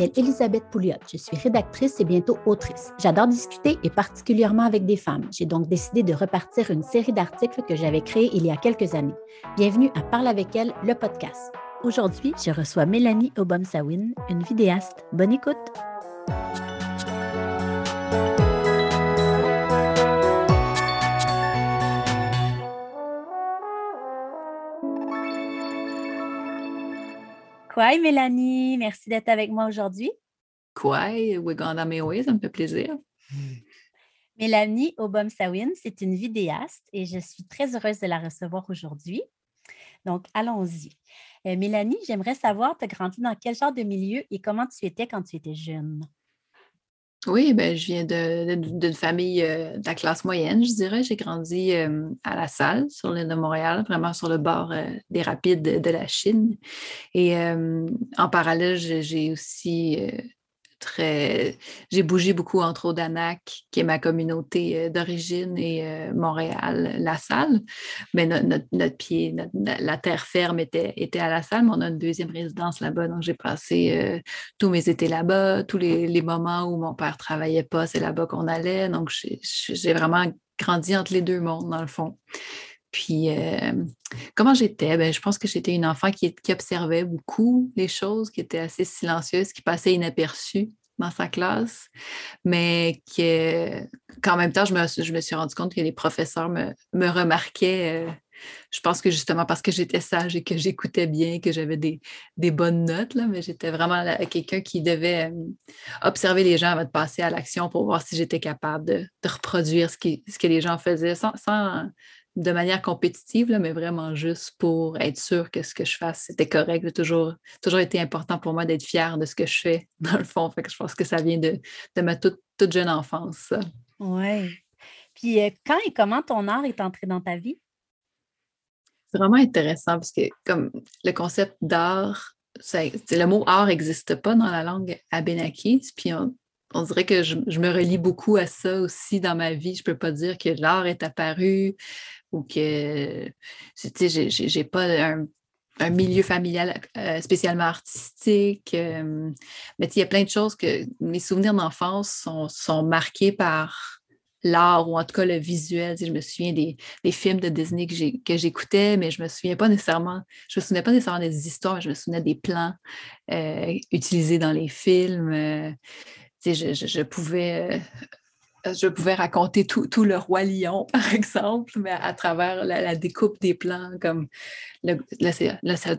m'appelle Elisabeth Pouliot. Je suis rédactrice et bientôt autrice. J'adore discuter et particulièrement avec des femmes. J'ai donc décidé de repartir une série d'articles que j'avais créés il y a quelques années. Bienvenue à Parle avec elle, le podcast. Aujourd'hui, je reçois Mélanie Obomsawin, une vidéaste. Bonne écoute! Quoi, Mélanie, merci d'être avec moi aujourd'hui. Quoi, Wiganda ça me fait plaisir. Mélanie Obomsawin, c'est une vidéaste et je suis très heureuse de la recevoir aujourd'hui. Donc, allons-y. Euh, Mélanie, j'aimerais savoir, tu as grandi dans quel genre de milieu et comment tu étais quand tu étais jeune? Oui, ben, je viens d'une famille euh, de la classe moyenne, je dirais. J'ai grandi euh, à La Salle, sur l'île de Montréal, vraiment sur le bord des rapides de, la Chine. Et en parallèle, j'ai aussi J'ai bougé beaucoup entre Odanak, qui est ma communauté euh, d'origine, et euh, Montréal, La Salle. Mais notre, pied, la terre ferme était, à La Salle, mais on a une deuxième résidence là-bas. Donc, j'ai passé euh, tous mes étés là-bas, tous les, moments où mon père travaillait pas, c'est là-bas qu'on allait. Donc, j'ai vraiment grandi entre les deux mondes, dans le fond. Puis, comment j'étais? Ben, je pense que j'étais une enfant qui, observait beaucoup les choses, qui était assez silencieuse, qui passait inaperçue dans sa classe, mais qu'en même temps, je me, je me, suis rendu compte que les professeurs me, me remarquaient. je pense que justement parce que j'étais sage et que j'écoutais bien, que j'avais des, des, bonnes notes, là, mais j'étais vraiment quelqu'un qui devait observer les gens avant de passer à l'action pour voir si j'étais capable de, reproduire ce, qui, ce, que les gens faisaient sans de manière compétitive, là, mais vraiment juste pour être sûr que ce que je fasse, c'était correct. C'est toujours, toujours été important pour moi d'être fière de ce que je fais, dans le fond. Fait que je pense que ça vient de, ma toute, toute jeune enfance. Oui. Puis euh, quand et comment ton art est entré dans ta vie? C'est vraiment intéressant parce que comme le concept d'art, le mot art n'existe pas dans la langue abénakis, puis on, on dirait que je, me relie beaucoup à ça aussi dans ma vie. Je ne peux pas dire que l'art est apparu ou que je n'ai pas un, milieu familial euh, spécialement artistique. Euh, mais il y a plein de choses que mes souvenirs d'enfance sont, marqués par l'art ou en tout cas le visuel. Je me souviens des, films de Disney que j'écoutais, mais je me souviens pas nécessairement, je me souvenais pas nécessairement des histoires, mais je me souvenais des plans euh, utilisés dans les films. Je, pouvais euh, je pouvais raconter tout, le roi lion, par exemple, mais à, travers la, découpe des plans, comme là,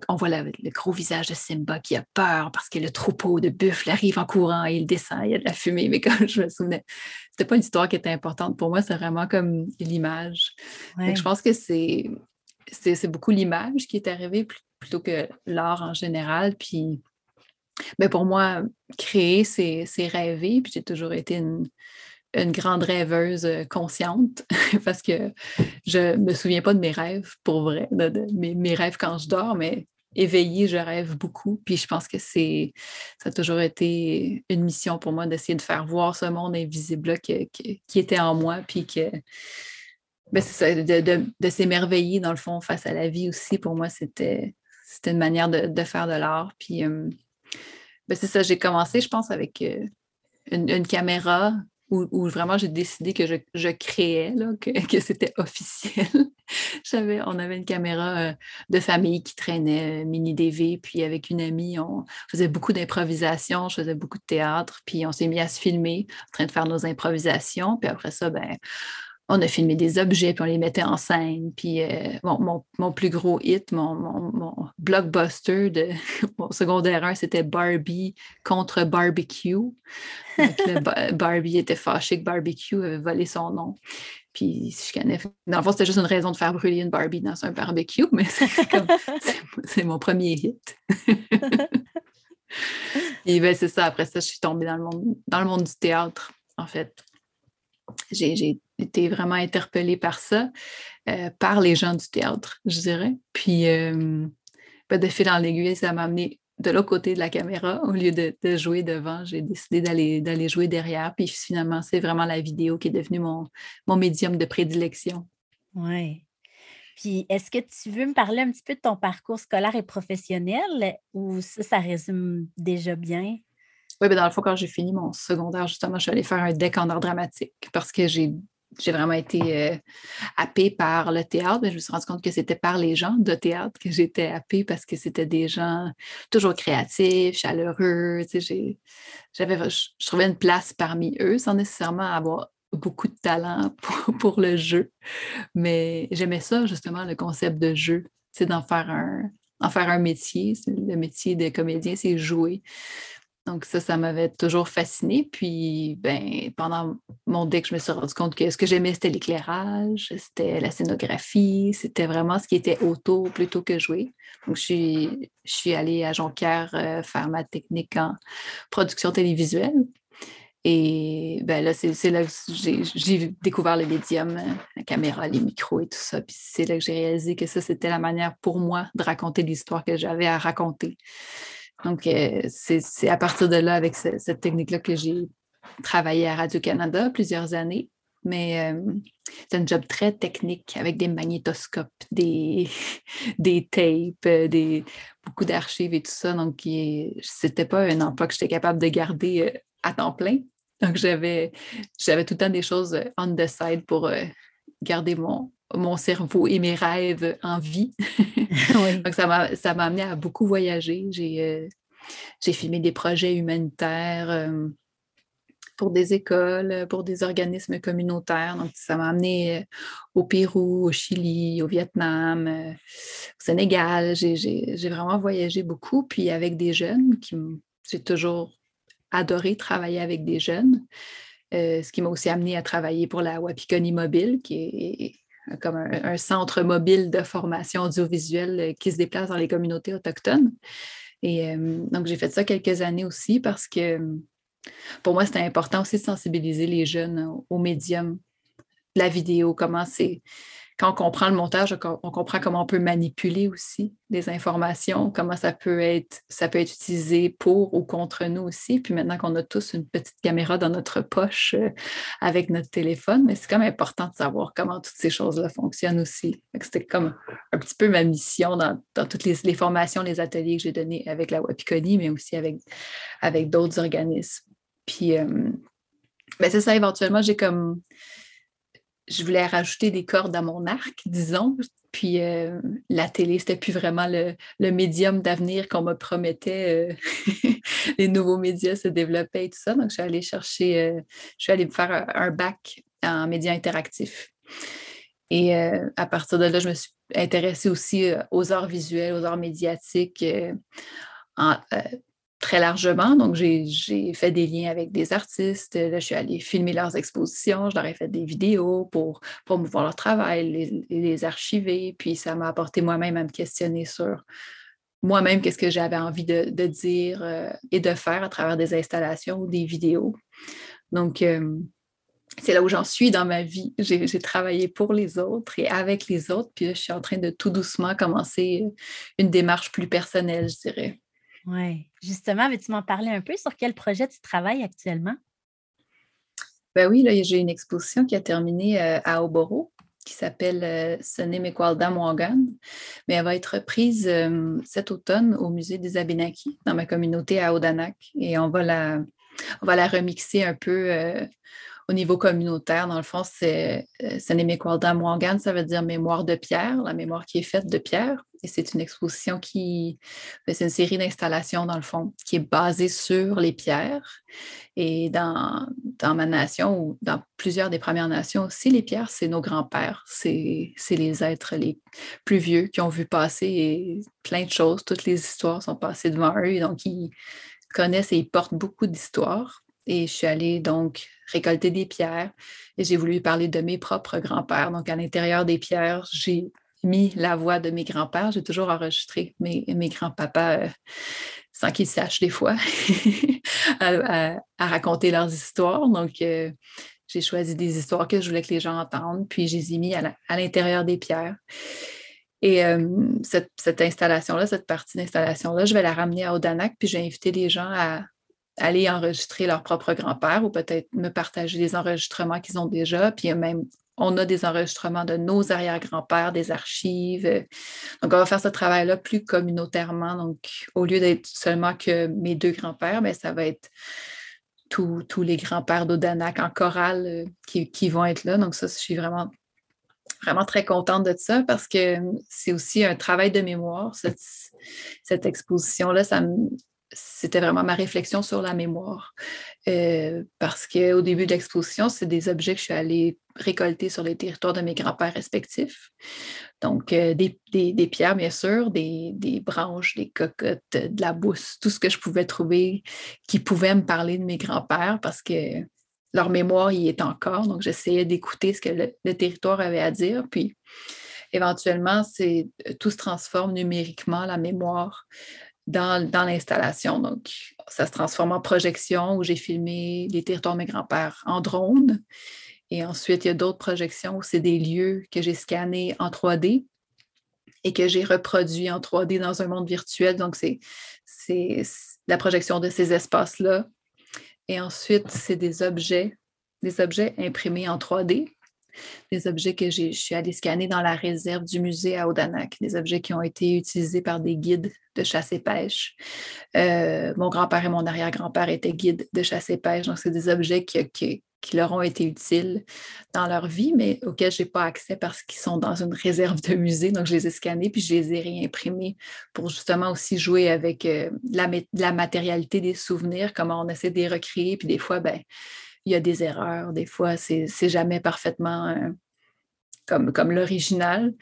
on voit le gros visage de Simba qui a peur parce que le troupeau de buffles arrive en courant et il descend, il y a de la fumée, mais comme je me souvenais, c'était pas une histoire qui était importante pour moi, c'est vraiment comme l'image. Je pense que c'est, c'est, beaucoup l'image qui est arrivée plutôt que l'art en général, puis mais pour moi, créer, c'est, rêver. Puis j'ai toujours été une, une grande rêveuse euh, consciente parce que je me souviens pas de mes rêves pour vrai, de, mes, rêves quand je dors, mais éveillée, je rêve beaucoup. Puis je pense que c'est ça a toujours été une mission pour moi d'essayer de faire voir ce monde invisible qui, était en moi, puis que ben, de, s'émerveiller dans le fond face à la vie aussi. Pour moi, c'était une manière de, faire de l'art. Puis euh, ben, c'est ça, j'ai commencé, je pense, avec euh, une, caméra où, vraiment j'ai décidé que je, créais, que, c'était officiel. on avait une caméra euh, de famille qui traînait, euh, mini DV, puis avec une amie, on faisait beaucoup d'improvisation, je faisais beaucoup de théâtre, puis on s'est mis à se filmer en train de faire nos improvisations, puis après ça, ben, on a filmé des objets, puis on les mettait en scène. Puis euh, mon, plus gros hit, mon, blockbuster de mon secondaire 1, c'était Barbie contre Barbecue. Barbie était fâchée que Barbecue avait volé son nom. Puis je connais. Dans le fond, c'était juste une raison de faire brûler une Barbie dans un barbecue, mais c'est mon premier hit. Et ben, c'est ça. Après ça, je suis tombée dans le monde, dans le monde du théâtre, en fait j'ai été vraiment interpellée par ça, euh, par les gens du théâtre, je dirais. Puis, euh, ben, de fil en aiguille, ça m'a amené de l'autre côté de la caméra. Au lieu de, jouer devant, j'ai décidé d'aller jouer derrière. Puis finalement, c'est vraiment la vidéo qui est devenue mon, mon médium de prédilection. Oui. Puis, est-ce que tu veux me parler un petit peu de ton parcours scolaire et professionnel ou ça, ça résume déjà bien? Oui, ben dans le fond, quand j'ai fini mon secondaire, justement, je suis allée faire un deck en art dramatique parce que j'ai j'ai vraiment été euh, happée par le théâtre. Mais je me suis rendu compte que c'était par les gens de théâtre que j'étais happée parce que c'était des gens toujours créatifs, chaleureux. J'avais, je, trouvais une place parmi eux sans nécessairement avoir beaucoup de talent pour, pour le jeu. Mais j'aimais ça, justement, le concept de jeu, d'en faire faire un métier. Le métier de comédien, c'est jouer. Donc ça, ça m'avait toujours fasciné. Puis ben, pendant mon deck, je me suis rendu compte que ce que j'aimais, c'était l'éclairage, c'était la scénographie, c'était vraiment ce qui était auto plutôt que jouer. Donc je suis, je suis allée à Jonquière euh, faire ma technique en production télévisuelle. Et ben là, c'est là que j'ai découvert le médium, la caméra, les micros et tout ça. Puis c'est là que j'ai réalisé que ça, c'était la manière pour moi de raconter l'histoire que j'avais à raconter. Donc, euh, c'est à partir de là, avec cette technique-là, que j'ai travaillé à Radio-Canada plusieurs années. Mais euh, c'est un job très technique avec des magnétoscopes, des, des tapes, euh, des, beaucoup d'archives et tout ça. Donc, ce n'était pas un emploi que j'étais capable de garder à temps plein. Donc, j'avais tout le temps des choses on the side pour garder mon, mon cerveau et mes rêves en vie. Donc, ça m'a, amené à beaucoup voyager. J'ai, euh, filmé des projets humanitaires euh, pour des écoles, pour des organismes communautaires. Donc, ça m'a amené euh, au Pérou, au Chili, au Vietnam, au Sénégal. J'ai, j'ai vraiment voyagé beaucoup. Puis avec des jeunes, qui j'ai toujours adoré travailler avec des jeunes. ce qui m'a aussi amené à travailler pour la Wapikoni Mobile, qui est comme un, centre mobile de formation audiovisuelle euh, qui se déplace dans les communautés autochtones. Et euh, donc, j'ai fait ça quelques années aussi parce que pour moi, c'était important aussi de sensibiliser les jeunes aux médiums, la vidéo, comment c'est quand on comprend le montage, on comprend comment on peut manipuler aussi des informations, comment ça peut être, ça peut être utilisé pour ou contre nous aussi. Puis maintenant qu'on a tous une petite caméra dans notre poche euh, avec notre téléphone, mais c'est quand même important de savoir comment toutes ces choses-là fonctionnent aussi. C'était comme un petit peu ma mission dans, toutes les, formations, les ateliers que j'ai donnés avec la Wapikoni, mais aussi avec, avec d'autres organismes. Puis, euh, ben, c'est ça, éventuellement, j'ai comme je voulais rajouter des cordes à mon arc, disons. Puis euh, la télé, c'était plus vraiment le, médium d'avenir qu'on me promettait. Euh, les nouveaux médias se développaient et tout ça. Donc, je suis allée chercher, euh, je suis allée faire un, bac en médias interactifs. Et à partir de là, je me suis intéressée aussi aux arts visuels, aux arts médiatiques, très largement. Donc, j'ai fait des liens avec des artistes. Là, je suis allée filmer leurs expositions. Je leur ai fait des vidéos pour promouvoir leur travail, les, archiver. Puis, ça m'a apporté moi-même à me questionner sur moi-même qu'est-ce que j'avais envie de, dire euh, et de faire à travers des installations ou des vidéos. Donc, euh, c'est là où j'en suis dans ma vie. J'ai travaillé pour les autres et avec les autres. Puis là, je suis en train de tout doucement commencer une démarche plus personnelle, je dirais. Oui. Justement, veux-tu m'en parler un peu? Sur quel projet tu travailles actuellement? Ben oui, là, j'ai une exposition qui a terminé euh, à Oboro qui s'appelle euh, Sone Mekwaldam Wangan, mais elle va être prise euh, cet automne au musée des Abénakis dans ma communauté à Odanak et on va la, on va la remixer un peu au niveau communautaire. Dans le fond, c'est Sone Mekwaldam Wangan, ça veut dire mémoire de pierre, la mémoire qui est faite de pierre. Et c'est une exposition qui, ben, c'est une série d'installations dans le fond, qui est basée sur les pierres. Et dans, dans ma nation ou dans plusieurs des Premières Nations aussi, les pierres, c'est nos grands-pères. C'est, les êtres les plus vieux qui ont vu passer plein de choses. Toutes les histoires sont passées devant eux. Donc, ils connaissent et ils portent beaucoup d'histoires. Et je suis allée donc récolter des pierres et j'ai voulu parler de mes propres grands-pères. Donc, à l'intérieur des pierres, j'ai mis la voix de mes grands-pères. J'ai toujours enregistré mes, mes grands-papas euh, sans qu'ils sachent des fois à, raconter leurs histoires. Donc, euh, j'ai choisi des histoires que je voulais que les gens entendent, puis je les ai mis à l'intérieur des pierres. Et euh, cette, cette installation-là, cette partie d'installation-là, je vais la ramener à Odanak, puis j'ai invité les gens à, aller enregistrer leur propre grand-père ou peut-être me partager les enregistrements qu'ils ont déjà, puis même on a des enregistrements de nos arrière-grands-pères, des archives. Donc, on va faire ce travail-là plus communautairement. Donc, au lieu d'être seulement que mes deux grands-pères, mais ben, ça va être tous, les grands-pères d'Odanak en chorale euh, qui, vont être là. Donc, ça, je suis vraiment, vraiment très contente de ça parce que c'est aussi un travail de mémoire. Cette, cette exposition-là, ça me, c'était vraiment ma réflexion sur la mémoire. Euh, parce qu'au début de l'exposition, c'est des objets que je suis allée récolter sur les territoires de mes grands-pères respectifs. Donc, euh, des, pierres, bien sûr, des, branches, des cocottes, de la bouse, tout ce que je pouvais trouver qui pouvait me parler de mes grands-pères parce que leur mémoire y est encore. Donc, j'essayais d'écouter ce que le, territoire avait à dire. Puis, éventuellement, tout se transforme numériquement, la mémoire dans, l'installation. Donc, ça se transforme en projection où j'ai filmé les territoires de mes grands-pères en drone. Et ensuite, il y a d'autres projections où c'est des lieux que j'ai scannés en 3D et que j'ai reproduits en 3D dans un monde virtuel. Donc, c'est la projection de ces espaces-là. Et ensuite, c'est des objets, des objets imprimés en 3D des objets que je suis allée scanner dans la réserve du musée à Odanak, des objets qui ont été utilisés par des guides de chasse et pêche. Euh, mon grand-père et mon arrière-grand-père étaient guides de chasse et pêche, donc c'est des objets qui, leur ont été utiles dans leur vie, mais auxquels je n'ai pas accès parce qu'ils sont dans une réserve de musée. Donc, je les ai scannés puis je les ai réimprimés pour justement aussi jouer avec euh, la, la, matérialité des souvenirs, comment on essaie de les recréer. Puis des fois, ben, il y a des erreurs, des fois, c'est jamais parfaitement euh, comme, comme l'original.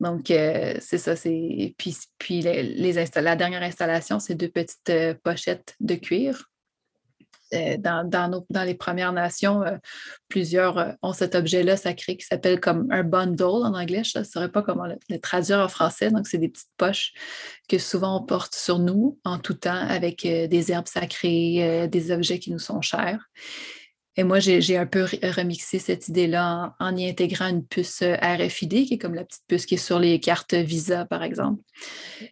Donc, euh, c'est ça. Puis, puis les, la dernière installation, c'est deux petites euh, pochettes de cuir. Dans, dans, les Premières Nations, plusieurs ont cet objet-là sacré qui s'appelle comme un bundle en anglais. Je ne saurais pas comment le, traduire en français. Donc, c'est des petites poches que souvent on porte sur nous en tout temps avec des herbes sacrées, des objets qui nous sont chers. Et moi, j'ai un peu remixé cette idée-là en, y intégrant une puce euh, RFID, qui est comme la petite puce qui est sur les cartes Visa, par exemple.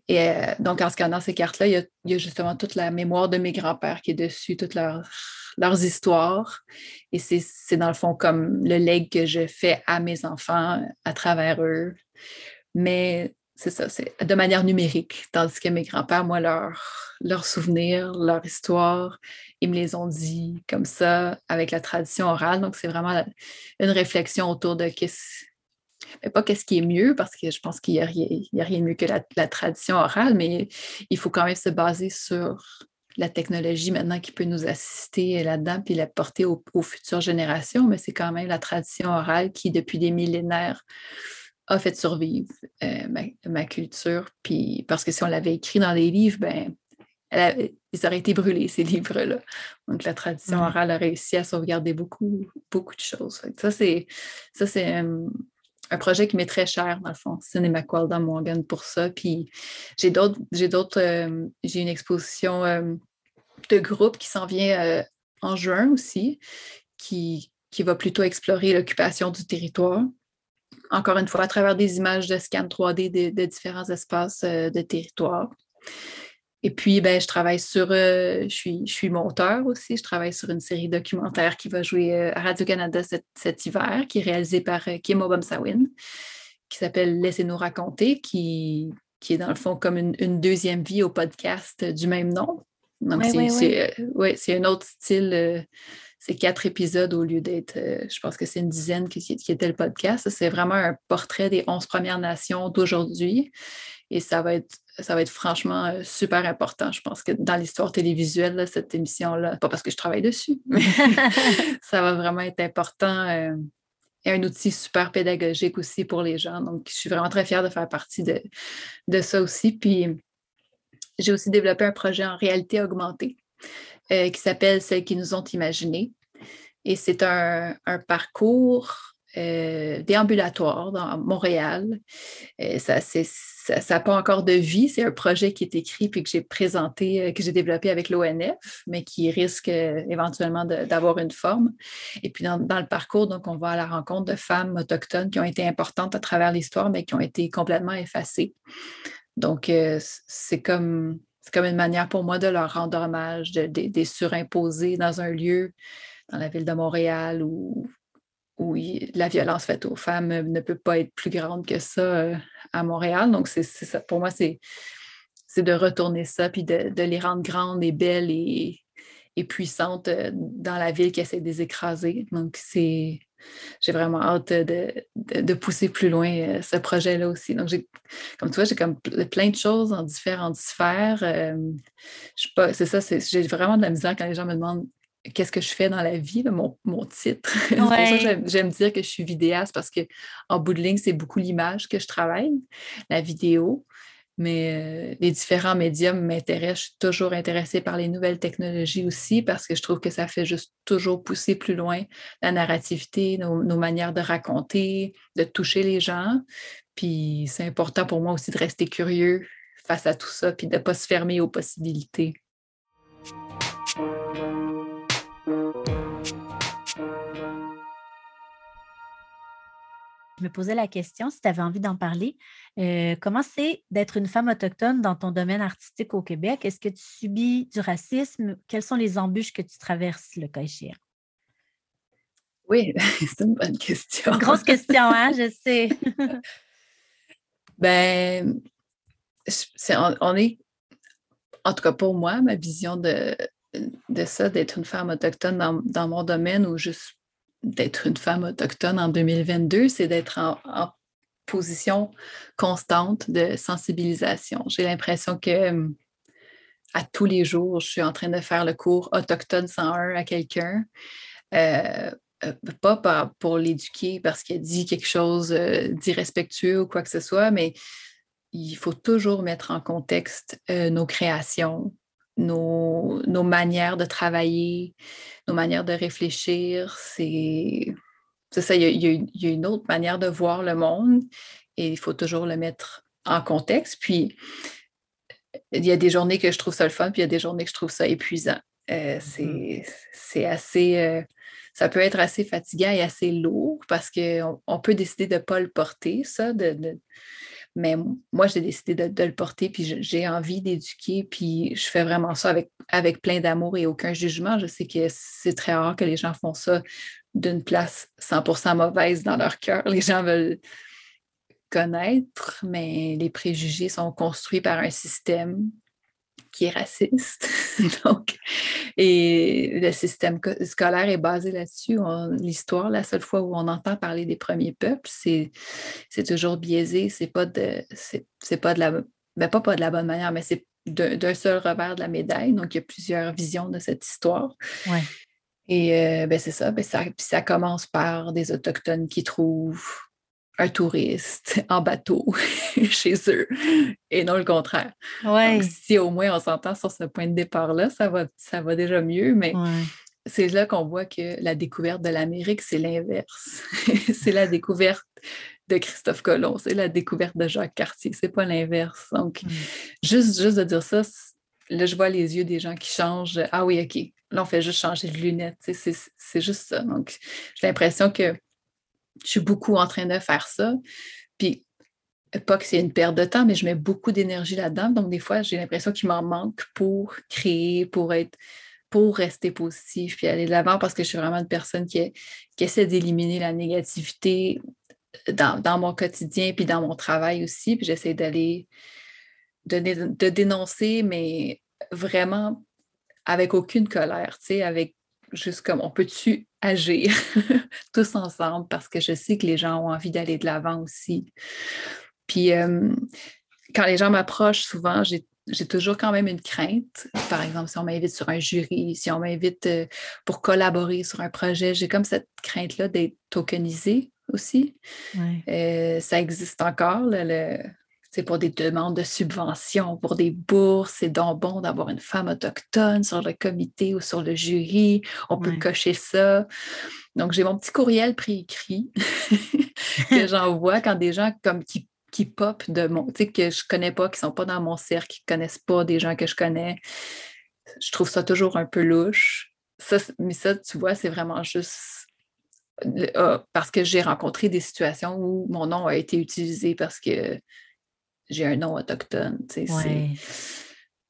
Et euh, donc, en scannant ces cartes-là, il, y a justement toute la mémoire de mes grands-pères qui est dessus, toutes leurs histoires. Et c'est dans le fond comme le leg que je fais à mes enfants à travers eux. Mais c'est ça, c'est de manière numérique. Tandis que mes grands-pères, moi, leurs leur souvenirs, leur histoire, ils me les ont dit comme ça, avec la tradition orale. Donc, c'est vraiment une réflexion autour de qu'est-ce. Pas qu'est-ce qui est mieux, parce que je pense qu'il n'y a, a rien de mieux que la, tradition orale, mais il faut quand même se baser sur la technologie maintenant qui peut nous assister là-dedans, puis la porter aux futures générations, mais c'est quand même la tradition orale qui, depuis des millénaires, a fait survivre euh, ma, culture. Puis parce que si on l'avait écrit dans des livres, ben, ils auraient été brûlés, ces livres-là. Donc la tradition orale a réussi à sauvegarder beaucoup, beaucoup de choses. Ça, c'est ça, c'est euh, un, projet qui m'est très cher, dans le fond, Cinéma dans Morgan pour ça. Puis j'ai d'autres, j'ai d'autres, euh, j'ai une exposition de groupe qui s'en vient en juin aussi, qui, qui va plutôt explorer l'occupation du territoire encore une fois, à travers des images de scan 3D de, différents espaces euh, de territoire. Et puis, ben, je travaille sur, euh, je, suis, je suis monteur aussi, je travaille sur une série documentaire qui va jouer euh, à Radio-Canada cet, hiver, qui est réalisée par Kim Obamsawin, qui s'appelle Laissez-nous raconter, qui, qui est dans le fond comme une, deuxième vie au podcast du même nom. Donc, c'est un autre style c'est quatre épisodes au lieu d'être, euh, je pense que c'est une dizaine qui, qui, était le podcast. C'est vraiment un portrait des 11 Premières Nations d'aujourd'hui. Et ça va être, ça va être franchement euh, super important. Je pense que dans l'histoire télévisuelle, cette émission-là, pas parce que je travaille dessus, mais ça va vraiment être important. Euh, et un outil super pédagogique aussi pour les gens. Donc, je suis vraiment très fière de faire partie de, de ça aussi. Puis, j'ai aussi développé un projet en réalité augmentée. Euh, qui s'appelle Celles qui nous ont imaginées. Et c'est un, parcours euh, déambulatoire dans Montréal. Euh, ça n'a pas encore de vie. C'est un projet qui est écrit puis que j'ai présenté, que j'ai développé avec l'ONF, mais qui risque éventuellement d'avoir une forme. Et puis dans, dans, le parcours, donc, on va à la rencontre de femmes autochtones qui ont été importantes à travers l'histoire, mais qui ont été complètement effacées. Donc, c'est comme c'est comme une manière pour moi de leur rendre hommage, de, de, surimposer dans un lieu, dans la ville de Montréal ou, oui, la violence faite aux femmes ne peut pas être plus grande que ça euh, à Montréal. Donc. Pour moi, c'est de retourner ça, puis de, les rendre grandes et belles et, puissantes euh, dans la ville qui essaie de les écraser. Donc, c'est. J'ai vraiment hâte de, pousser plus loin euh, ce projet-là aussi. Donc, comme tu vois, j'ai comme plein de choses en différentes sphères. c'est ça, j'ai vraiment de la misère quand les gens me demandent qu'est-ce que je fais dans la vie, mon, titre. j'aime dire que je suis vidéaste parce qu'en bout de ligne, c'est beaucoup l'image que je travaille, la vidéo. Mais euh, les différents médiums m'intéressent. Je suis toujours intéressée par les nouvelles technologies aussi parce que je trouve que ça fait juste toujours pousser plus loin la narrativité, nos, nos manières de raconter, de toucher les gens. Puis c'est important pour moi aussi de rester curieux face à tout ça, puis de ne pas se fermer aux possibilités. Je me posais la question, si tu avais envie d'en parler, euh, comment c'est d'être une femme autochtone dans ton domaine artistique au Québec? Est-ce que tu subis du racisme? Quelles sont les embûches que tu traverses, le cas échéant? Oui, c'est une bonne question. grosse question, hein, je sais. ben, on, est, en tout cas pour moi, ma vision de, de ça, d'être une femme autochtone dans, dans mon domaine ou juste d'être une femme autochtone en 2022, c'est d'être en, position constante de sensibilisation. J'ai l'impression que hum, à tous les jours, je suis en train de faire le cours Autochtone 101 à quelqu'un. Euh, euh, pas pour l'éduquer parce qu'il dit quelque chose euh, d'irrespectueux ou quoi que ce soit, mais il faut toujours mettre en contexte nos créations, nos, manières de travailler, nos manières de réfléchir. C'est ça, il y, a, une autre manière de voir le monde et il faut toujours le mettre en contexte. Puis, il y a des journées que je trouve ça le fun, puis il y a des journées que je trouve ça épuisant. Euh, mm-hmm. c'est assez. Euh, ça peut être assez fatigant et assez lourd parce qu'on on peut décider de ne pas le porter, ça, de, mais moi, j'ai décidé de, le porter, puis j'ai envie d'éduquer, puis je fais vraiment ça avec, avec plein d'amour et aucun jugement. Je sais que c'est très rare que les gens font ça d'une place 100% mauvaise dans leur cœur. Les gens veulent connaître, mais les préjugés sont construits par un système qui est raciste. Donc, et le système scolaire est basé là-dessus. L'histoire, la seule fois où on entend parler des premiers peuples, c'est toujours biaisé. C'est pas de c'est pas de la ben pas, pas de la bonne manière, mais c'est d'un seul revers de la médaille. Donc, il y a plusieurs visions de cette histoire. Et euh, ben, c'est ça, ben, ça, ça commence par des Autochtones qui trouvent un touriste en bateau chez eux et non le contraire. Donc, si au moins on s'entend sur ce point de départ-là, ça va, ça va déjà mieux, mais c'est là qu'on voit que la découverte de l'Amérique, c'est l'inverse. c'est la découverte de Christophe Colomb, c'est la découverte de Jacques Cartier, c'est pas l'inverse. Donc, juste, juste de dire ça, là, je vois les yeux des gens qui changent. Ah oui, OK, là, on fait juste changer de lunettes. C'est juste ça. Donc, j'ai l'impression que je suis beaucoup en train de faire ça. Puis, pas que c'est une perte de temps, mais je mets beaucoup d'énergie là-dedans. Donc, des fois, j'ai l'impression qu'il m'en manque pour créer, pour être, pour rester positif, puis aller de l'avant parce que je suis vraiment une personne qui, essaie d'éliminer la négativité dans, mon quotidien, puis dans mon travail aussi. Puis j'essaie d'aller, de, de dénoncer, mais vraiment avec aucune colère, tu sais, avec juste comme on peut-tu agir tous ensemble parce que je sais que les gens ont envie d'aller de l'avant aussi. Puis euh, quand les gens m'approchent, souvent, j'ai toujours quand même une crainte. Par exemple, si on m'invite sur un jury, si on m'invite pour collaborer sur un projet, j'ai comme cette crainte-là d'être tokenisée aussi. Euh, ça existe encore, le, c'est pour des demandes de subventions, pour des bourses. C'est donc bon d'avoir une femme autochtone sur le comité ou sur le jury. On peut cocher ça. Donc, j'ai mon petit courriel préécrit que j'envoie quand des gens comme qui, qui pop de mon, tu sais, que je connais pas, qui sont pas dans mon cercle, qui connaissent pas des gens que je connais. Je trouve ça toujours un peu louche. Ça, mais ça, tu vois, c'est vraiment juste ah, parce que j'ai rencontré des situations où mon nom a été utilisé parce que j'ai un nom autochtone.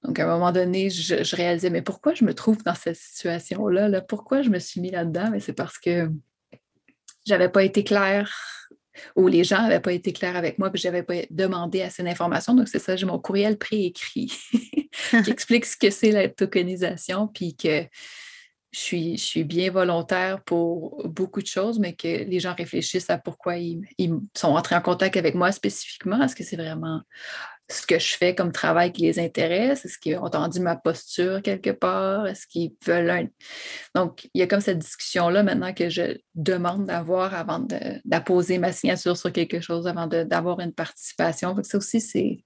Donc, à un moment donné, je, réalisais, mais pourquoi je me trouve dans cette situation-là? Là? Pourquoi je me suis mis là-dedans? Mais c'est parce que j'avais pas été claire ou les gens n'avaient pas été clairs avec moi, puis je n'avais pas demandé assez d'informations. Donc, c'est ça, j'ai mon courriel préécrit qui explique ce que c'est la tokenisation, puis que je suis, bien volontaire pour beaucoup de choses, mais que les gens réfléchissent à pourquoi ils, ils sont entrés en contact avec moi spécifiquement. Est-ce que c'est vraiment ce que je fais comme travail qui les intéresse? Est-ce qu'ils ont entendu ma posture quelque part? Est-ce qu'ils veulent un... Donc, il y a comme cette discussion-là maintenant que je demande d'avoir avant d'apposer ma signature sur quelque chose, avant d'avoir une participation. ça aussi, c'est.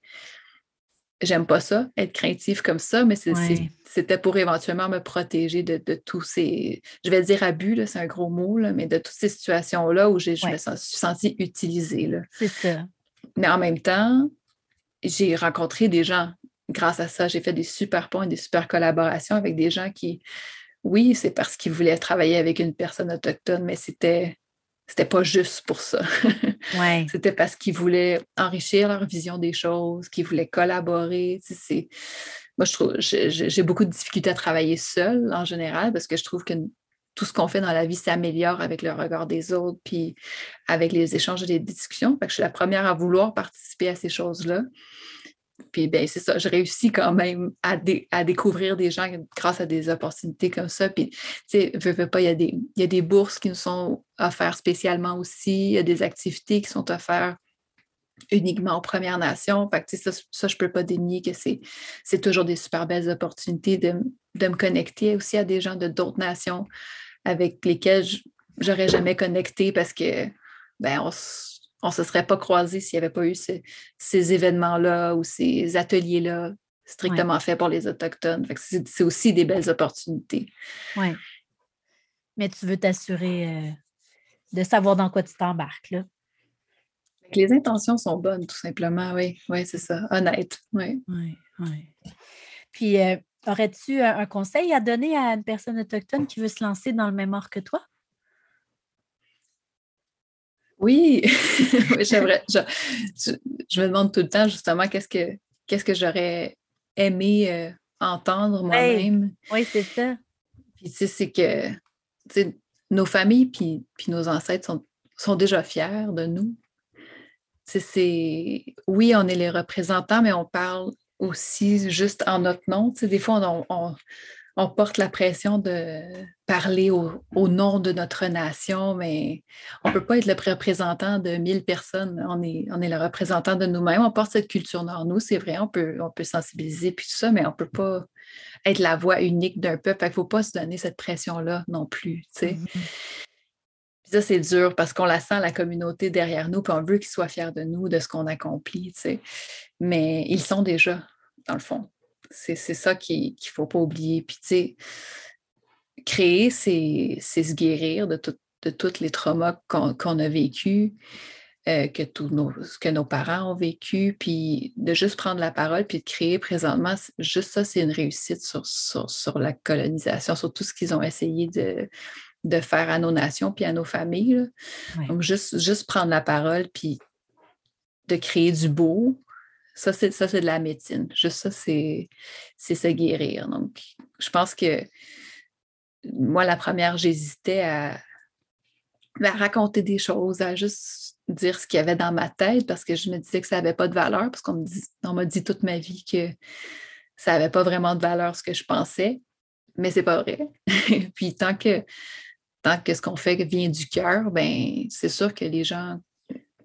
J'aime pas ça, être craintif comme ça, mais c'était pour éventuellement me protéger de, tous ces, je vais dire abus, c'est un gros mot, mais de toutes ces situations-là où je me suis sentie utilisée. C'est ça. Mais en même temps, j'ai rencontré des gens. Grâce à ça, j'ai fait des super ponts et des super collaborations avec des gens qui, oui, c'est parce qu'ils voulaient travailler avec une personne autochtone, mais c'était c'était pas juste pour ça. c'était parce qu'ils voulaient enrichir leur vision des choses, qu'ils voulaient collaborer. moi, je trouve, j'ai beaucoup de difficultés à travailler seule en général parce que je trouve que tout ce qu'on fait dans la vie s'améliore avec le regard des autres, puis avec les échanges et les discussions. je suis la première à vouloir participer à ces choses-là. Puis ben, c'est ça, je réussis quand même à, découvrir des gens grâce à des opportunités comme ça. Puis, tu sais, pas, il y, a des, bourses qui nous sont offertes spécialement aussi, il y a des activités qui sont offertes uniquement aux Premières Nations. Fait ça, ça, je ne peux pas dénier que c'est toujours des super belles opportunités de, de, me connecter aussi à des gens de d'autres nations avec lesquels j'aurais jamais connecté parce que ben, on on ne se serait pas croisé s'il n'y avait pas eu ces, événements-là ou ces ateliers-là strictement faits pour les Autochtones. C'est aussi des belles opportunités. Oui. Mais tu veux t'assurer euh, de savoir dans quoi tu t'embarques. Là. Les intentions sont bonnes, tout simplement, oui. Oui, c'est ça. Honnête. Oui. Oui, oui. Puis, euh, aurais-tu un conseil à donner à une personne autochtone qui veut se lancer dans le même art que toi? Oui, j'aimerais. Je, je, me demande tout le temps justement qu'est-ce que qu'est-ce que j'aurais aimé euh, entendre moi-même. Oui, c'est ça. Puis tu sais, c'est que nos familles puis, puis nos ancêtres sont, sont déjà fiers de nous. C'est, oui, on est les représentants, mais on parle aussi juste en notre nom. Tu sais, des fois, on, on porte la pression de parler au, nom de notre nation, mais on ne peut pas être le représentant de 1000 personnes. On est, on est le représentant de nous-mêmes. On porte cette culture en nous, c'est vrai, on peut, on peut sensibiliser puis tout ça, mais on ne peut pas être la voix unique d'un peuple. Il ne faut pas se donner cette pression-là non plus. Mm-hmm. ça, c'est dur parce qu'on la sent, la communauté derrière nous, puis on veut qu'ils soient fiers de nous, de ce qu'on accomplit. Mais ils sont déjà, dans le fond. C'est ça qu'il ne faut pas oublier. Puis, tu sais, créer, c'est se guérir de, de tous les traumas qu'on a vécus, euh, que, tous nos, que nos parents ont vécu, puis de juste prendre la parole, puis de créer présentement, juste ça, c'est une réussite sur, sur, la colonisation, sur tout ce qu'ils ont essayé de, de faire à nos nations, puis à nos familles. Donc, juste, juste prendre la parole, puis de créer du beau, ça, c'est, ça, c'est de la médecine. Juste ça, c'est, c'est se guérir. Donc, je pense que moi, la première, j'hésitais à, raconter des choses, à juste dire ce qu'il y avait dans ma tête parce que je me disais que ça n'avait pas de valeur, parce qu'on me dit, on m'a dit toute ma vie que ça n'avait pas vraiment de valeur ce que je pensais, mais c'est pas vrai. Puis tant que, tant que ce qu'on fait vient du cœur, ben c'est sûr que les gens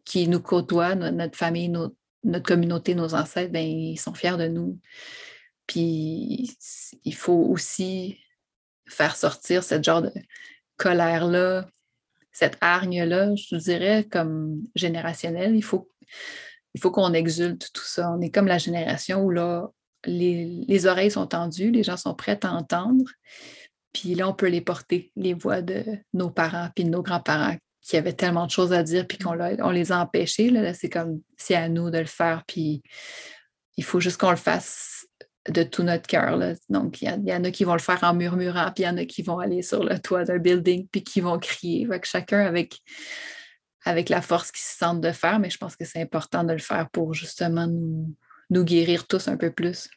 qui nous côtoient, notre famille, nos, notre communauté, nos ancêtres, ben, ils sont fiers de nous. Puis il faut aussi faire sortir cette genre de colère-là, cette hargne-là, je vous dirais, comme générationnelle. Il faut, il faut qu'on exulte tout ça. On est comme la génération où là, les, les, oreilles sont tendues, les gens sont prêts à entendre. Puis là, on peut les porter, les voix de nos parents puis de nos grands-parents qu'il y avait tellement de choses à dire, puis qu'on on les a empêchés. Là, c'est comme, c'est à nous de le faire, puis il faut juste qu'on le fasse de tout notre cœur. Donc, il y, en a qui vont le faire en murmurant, puis il y en a qui vont aller sur le toit d'un building, puis qui vont crier. Fait chacun avec, avec la force qu'ils se sentent de faire, mais je pense que c'est important de le faire pour justement nous, nous guérir tous un peu plus.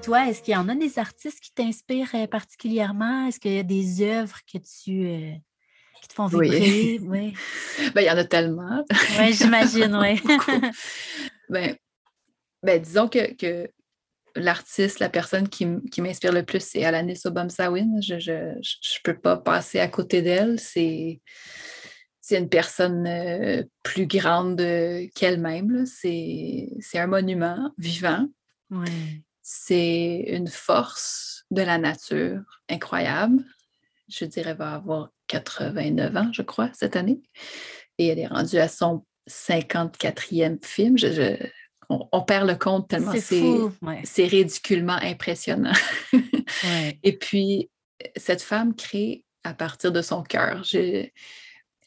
Toi, est-ce qu'il y en a des artistes qui t'inspirent euh, particulièrement? Est-ce qu'il y a des œuvres que tu, euh, qui te font vibrer? Oui. ben, il y en a tellement. Oui, j'imagine, oui. ben, ben, disons que, que l'artiste, la personne qui, m'inspire le plus, c'est Alanis Obamsawin. Je ne peux pas passer à côté d'elle. C'est c'est une personne euh, plus grande qu'elle-même. C'est un monument vivant. C'est une force de la nature incroyable. Je dirais, va avoir 89 ans, je crois, cette année. Et elle est rendue à son 54e film. on, perd le compte tellement c'est ridiculement impressionnant. Et puis, cette femme crée à partir de son cœur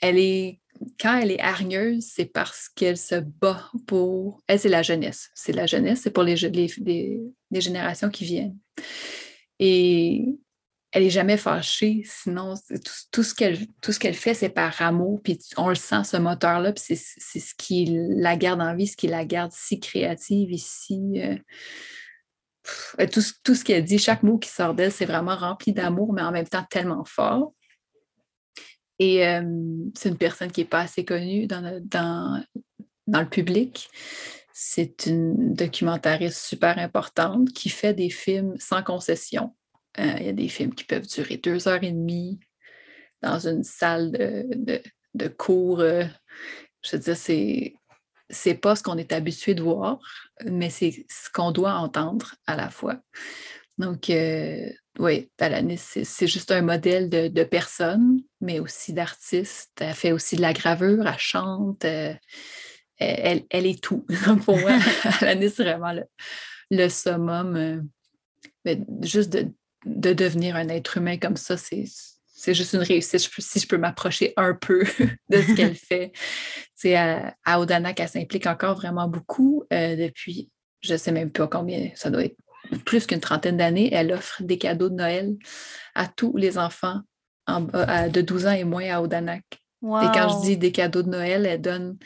elle est quand elle est hargneuse, c'est parce qu'elle se bat pour. Elle, c'est la jeunesse. C'est la jeunesse, c'est pour les, les, générations qui viennent. Et elle n'est jamais fâchée, sinon, tout, ce qu'elle, ce fait, c'est par amour. Puis on le sent, ce moteur-là, puis c'est, ce qui la garde en vie, ce qui la garde si créative ici. Euh, tout, tout, ce qu'elle dit, chaque mot qui sort d'elle, c'est vraiment rempli d'amour, mais en même temps tellement fort. Et c'est une personne qui n'est pas assez connue dans le, dans, le public. C'est une documentariste super importante qui fait des films sans concession. Euh, il y a des films qui peuvent durer deux heures et demie dans une salle de, de, cours. Euh, je veux dire, c'est, c'est pas ce qu'on est habitué de voir, mais c'est ce qu'on doit entendre à la fois. Donc, euh, oui, Talanis, c'est juste un modèle de, personne, mais aussi d'artiste. Elle fait aussi de la gravure, elle chante, elle, est tout. Pour moi, Talanis, c'est vraiment le, summum. Euh, mais juste de, devenir un être humain comme ça, c'est juste une réussite. Si je peux m'approcher un peu de ce qu'elle fait. à, à Odanak, elle s'implique encore vraiment beaucoup depuis, je ne sais même pas combien, ça doit être plus qu'une trentaine d'années, elle offre des cadeaux de Noël à tous les enfants de 12 ans et moins à Odanak. Et quand je dis des cadeaux de Noël, elle donne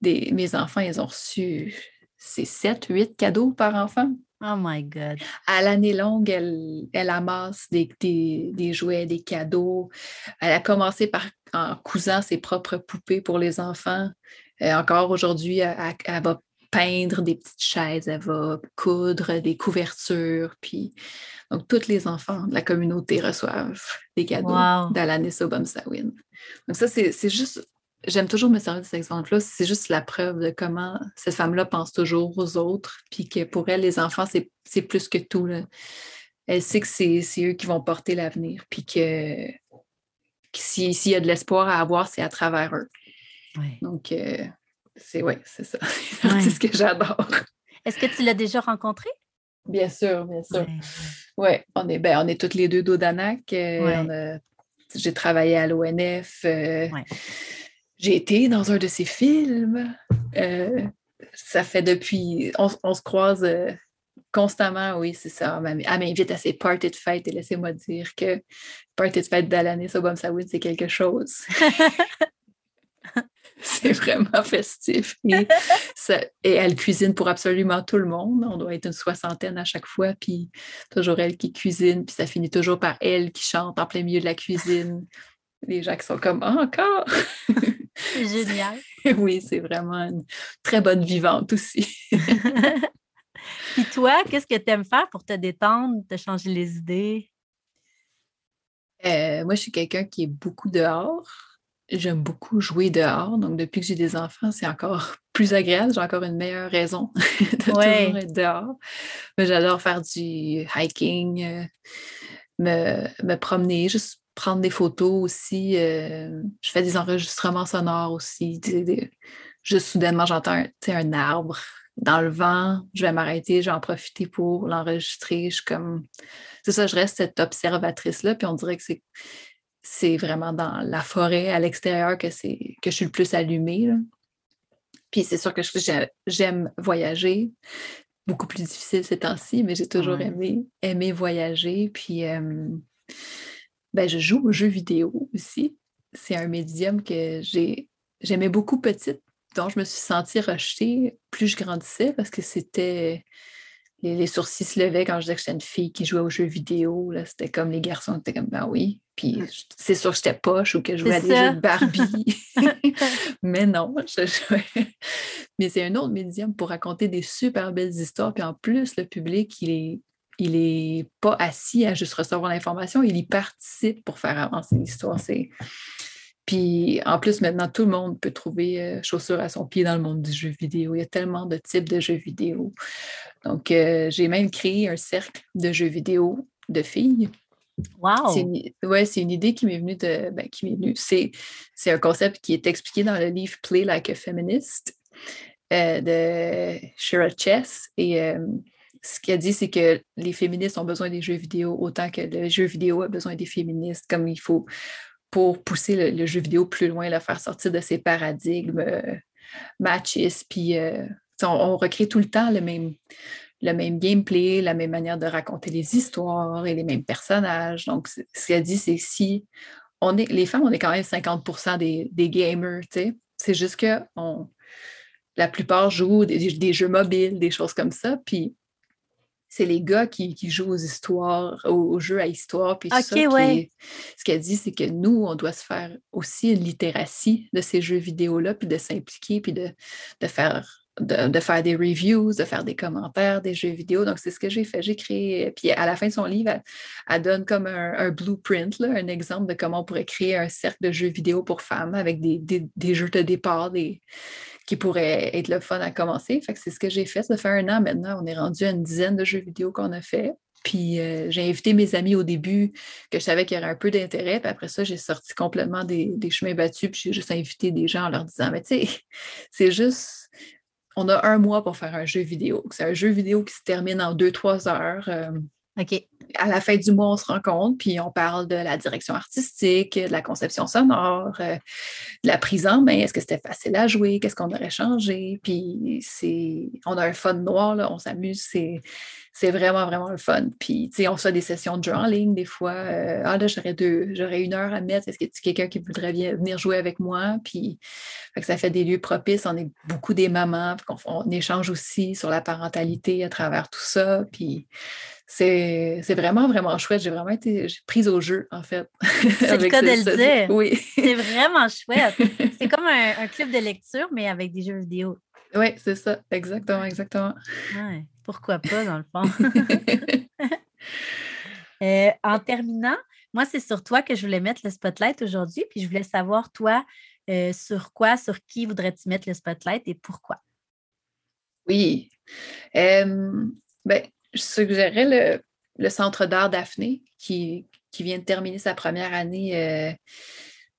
des. Mes enfants, ils ont reçu c'est 7, 8 cadeaux par enfant. Oh my God. À l'année longue, elle, elle amasse des, des, jouets, des cadeaux. Elle a commencé par en cousant ses propres poupées pour les enfants. Et encore aujourd'hui, elle, elle, va peindre des petites chaises, elle va coudre des couvertures. Puis, donc, tous les enfants de la communauté reçoivent des cadeaux wow. d'Alanis Obamsawin. Donc, ça, c'est juste, j'aime toujours me servir de cet exemple-là. C'est juste la preuve de comment cette femme-là pense toujours aux autres, puis que pour elle, les enfants, c'est plus que tout. Elle sait que c'est eux qui vont porter l'avenir, puis que, s'il y a de l'espoir à avoir, c'est à travers eux. Donc, euh, c'est oui, c'est ça. C'est ce que j'adore. Est-ce que tu l'as déjà rencontré? Bien sûr, bien sûr. Oui, on est ben, on est toutes les deux d'Odanak. Euh, j'ai travaillé à l'ONF. Euh, j'ai été dans un de ses films. Euh, ça fait depuis. On, se croise constamment, oui, c'est ça. Elle m'invite à ses parties de fête et laissez-moi dire que party de fête d'Alanis Obama-Sawin, c'est quelque chose. c'est vraiment festif. Et, elle cuisine pour absolument tout le monde. On doit être une soixantaine à chaque fois, puis toujours elle qui cuisine, puis ça finit toujours par elle qui chante en plein milieu de la cuisine. Les gens qui sont comme ah, encore? Génial. oui, c'est vraiment une très bonne vivante aussi. puis toi, qu'est-ce que tu aimes faire pour te détendre, te changer les idées? Euh, moi, je suis quelqu'un qui est beaucoup dehors j'aime beaucoup jouer dehors. Donc, depuis que j'ai des enfants, c'est encore plus agréable. J'ai encore une meilleure raison de toujours être dehors. Mais j'adore faire du hiking, euh, me, promener, juste prendre des photos aussi. Euh, je fais des enregistrements sonores aussi. juste soudainement, j'entends un, un arbre dans le vent. Je vais m'arrêter, je vais en profiter pour l'enregistrer. Je suis comme. C'est ça, je reste cette observatrice-là. Puis on dirait que c'est c'est vraiment dans la forêt à l'extérieur que, c'est, que je suis le plus allumée. Puis c'est sûr que j'aime voyager. Beaucoup plus difficile ces temps-ci, mais j'ai toujours aimé, aimé voyager. Puis ben, je joue aux jeux vidéo aussi. C'est un médium que j'ai, j'aimais beaucoup petite, dont je me suis sentie rejetée plus je grandissais parce que c'était les, sourcils se levaient quand je disais que j'étais une fille qui jouait aux jeux vidéo. C'était comme les garçons étaient comme ben oui. Puis c'est sûr que j'étais poche ou que je jouais à des jeux de Barbie. Mais non, je jouais. Mais c'est un autre médium pour raconter des super belles histoires. Puis en plus, le public, il est, il est pas assis à juste recevoir l'information, il y participe pour faire avancer l'histoire. C'est puis en plus, maintenant, tout le monde peut trouver euh, chaussures à son pied dans le monde du jeu vidéo. Il y a tellement de types de jeux vidéo. Donc, euh, j'ai même créé un cercle de jeux vidéo de filles. Wow! Oui, c'est une idée qui m'est venue de. Ben, qui m'est venue. C'est, un concept qui est expliqué dans le livre Play Like a Feminist euh, de Shira Chess. Et ce qu'elle dit, c'est que les féministes ont besoin des jeux vidéo autant que le jeu vidéo a besoin des féministes. Comme il faut pour pousser le, jeu vidéo plus loin, le faire sortir de ses paradigmes euh. Puis euh, on, recrée tout le temps le même, le même gameplay, la même manière de raconter les histoires et les mêmes personnages. Donc, ce qu'elle dit, c'est si on est, les femmes, on est quand même 50 des, des gamers, C'est juste que la plupart jouent des, des, jeux mobiles, des choses comme ça. Puis c'est les gars qui, jouent aux histoires, aux, jeux à histoire. Puis ça, ce qu'elle dit, c'est que nous, on doit se faire aussi une littératie de ces jeux vidéo-là, puis de s'impliquer, puis de, faire de, faire des reviews, de faire des commentaires des jeux vidéo. Donc, c'est ce que j'ai fait. J'ai créé, puis à la fin de son livre, elle, donne comme un, blueprint, un exemple de comment on pourrait créer un cercle de jeux vidéo pour femmes avec des, des jeux de départ, des, qui pourrait être le fun à commencer. Que c'est ce que j'ai fait. Ça fait un an maintenant. On est rendu à une dizaine de jeux vidéo qu'on a fait. Puis euh, j'ai invité mes amis au début que je savais qu'il y aurait un peu d'intérêt. Puis après ça, j'ai sorti complètement des, chemins battus. Puis j'ai juste invité des gens en leur disant Mais tu sais, c'est juste. On a un mois pour faire un jeu vidéo. C'est un jeu vidéo qui se termine en deux, trois heures. Euh, OK à la fin du mois, on se rencontre, puis on parle de la direction artistique, de la conception sonore, euh, de la prise en main. Est-ce que c'était facile à jouer? Qu'est-ce qu'on aurait changé? Puis c'est, on a un fun noir, là, on s'amuse, c'est, c'est vraiment, vraiment le fun. Puis, tu sais, on fait des sessions de jeu en ligne des fois. Euh, ah, là, j'aurais deux, j'aurais une heure à mettre. Est-ce que tu quelqu'un qui voudrait venir jouer avec moi? Puis, ça fait des lieux propices. On est beaucoup des mamans. On, on, échange aussi sur la parentalité à travers tout ça. Puis, c'est vraiment, vraiment chouette. J'ai vraiment été prise au jeu, en fait. C'est le cas de le dire. Oui. C'est vraiment chouette. C'est comme un, club de lecture, mais avec des jeux vidéo. Oui, c'est ça. Exactement, exactement. Ouais, pourquoi pas, dans le fond? Euh, en terminant, moi, c'est sur toi que je voulais mettre le spotlight aujourd'hui, puis je voulais savoir, toi, euh, sur quoi, sur qui voudrais-tu mettre le spotlight et pourquoi? Oui. Euh, ben, je suggérerais le, Centre d'art Daphné qui, qui, vient de terminer sa première année euh,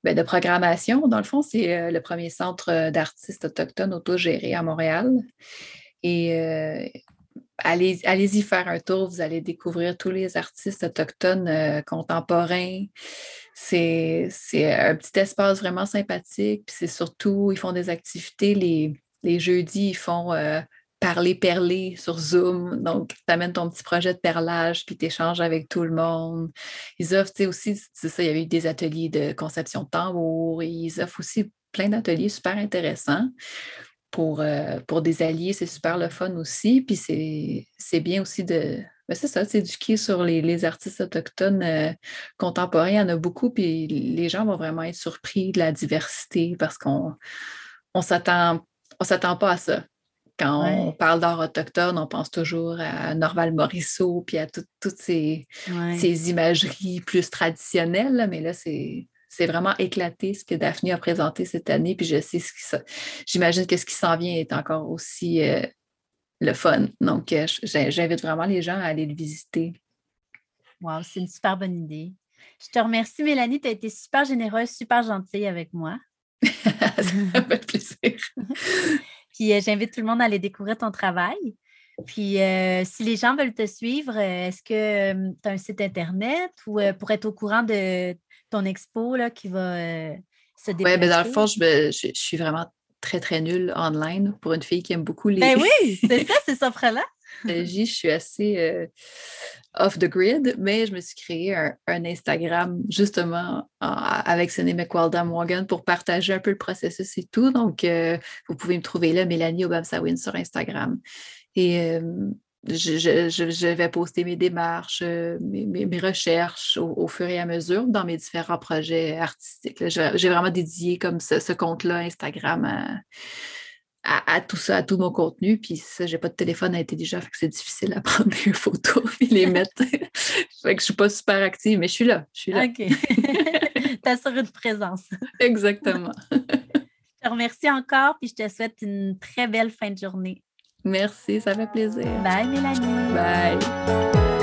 ben, de programmation. Dans le fond, c'est le premier centre d'artistes autochtones autogéré à Montréal. Et allez, allez-y faire un tour, vous allez découvrir tous les artistes autochtones contemporains. C'est, un petit espace vraiment sympathique. Puis c'est surtout, ils font des activités les, les jeudis, ils font parler, perler sur Zoom. Donc, tu amènes ton petit projet de perlage, puis tu échanges avec tout le monde. Ils offrent aussi, c'est ça, il y avait eu des ateliers de conception de tambour, ils offrent aussi plein d'ateliers super intéressants. Pour, euh, pour des alliés, c'est super le fun aussi. Puis c'est bien aussi de, ben c'est ça, s'éduquer sur les, artistes autochtones euh, contemporains. Il y en a beaucoup, puis les gens vont vraiment être surpris de la diversité parce qu'on on s'attend on s'attend pas à ça. Quand on parle d'art autochtone, on pense toujours à Norval Morisseau, puis à toutes ces, ces, imageries plus traditionnelles, mais là, c'est vraiment éclaté ce que Daphné a présenté cette année, puis je sais ce qui j'imagine que ce qui s'en vient est encore aussi euh, le fun. Donc, euh, j'invite vraiment les gens à aller le visiter. Wow, c'est une super bonne idée. Je te remercie, Mélanie. Tu as été super généreuse, super gentille avec moi. Ça fait plaisir. Puis euh, j'invite tout le monde à aller découvrir ton travail. Puis euh, si les gens veulent te suivre, est-ce que tu as un site Internet ou pour être au courant de ton expo là, qui va se déplacer? Oui, ben dans le fond, je, suis vraiment très, très nulle online pour une fille qui aime beaucoup les. Ben oui, c'est ça, c'est ça, là je suis assez off the grid, mais je me suis créé un, Instagram justement avec Sunny McWalda Morgan pour partager un peu le processus et tout. Donc, euh, vous pouvez me trouver là, Mélanie Obamsawin sur Instagram. Et je, vais poster mes démarches, euh, mes, recherches au, fur et à mesure dans mes différents projets artistiques. J'ai vraiment dédié comme ce, compte-là Instagram à, tout ça, à tout mon contenu. Puis ça, j'ai pas de téléphone intelligent, fait que c'est difficile à prendre des photos et les mettre. fait que je suis pas super active, mais je suis là. Je suis là. OK. T'assures une présence. Exactement. je te remercie encore, puis je te souhaite une très belle fin de journée. Merci, ça fait plaisir. Bye, Mélanie. Bye.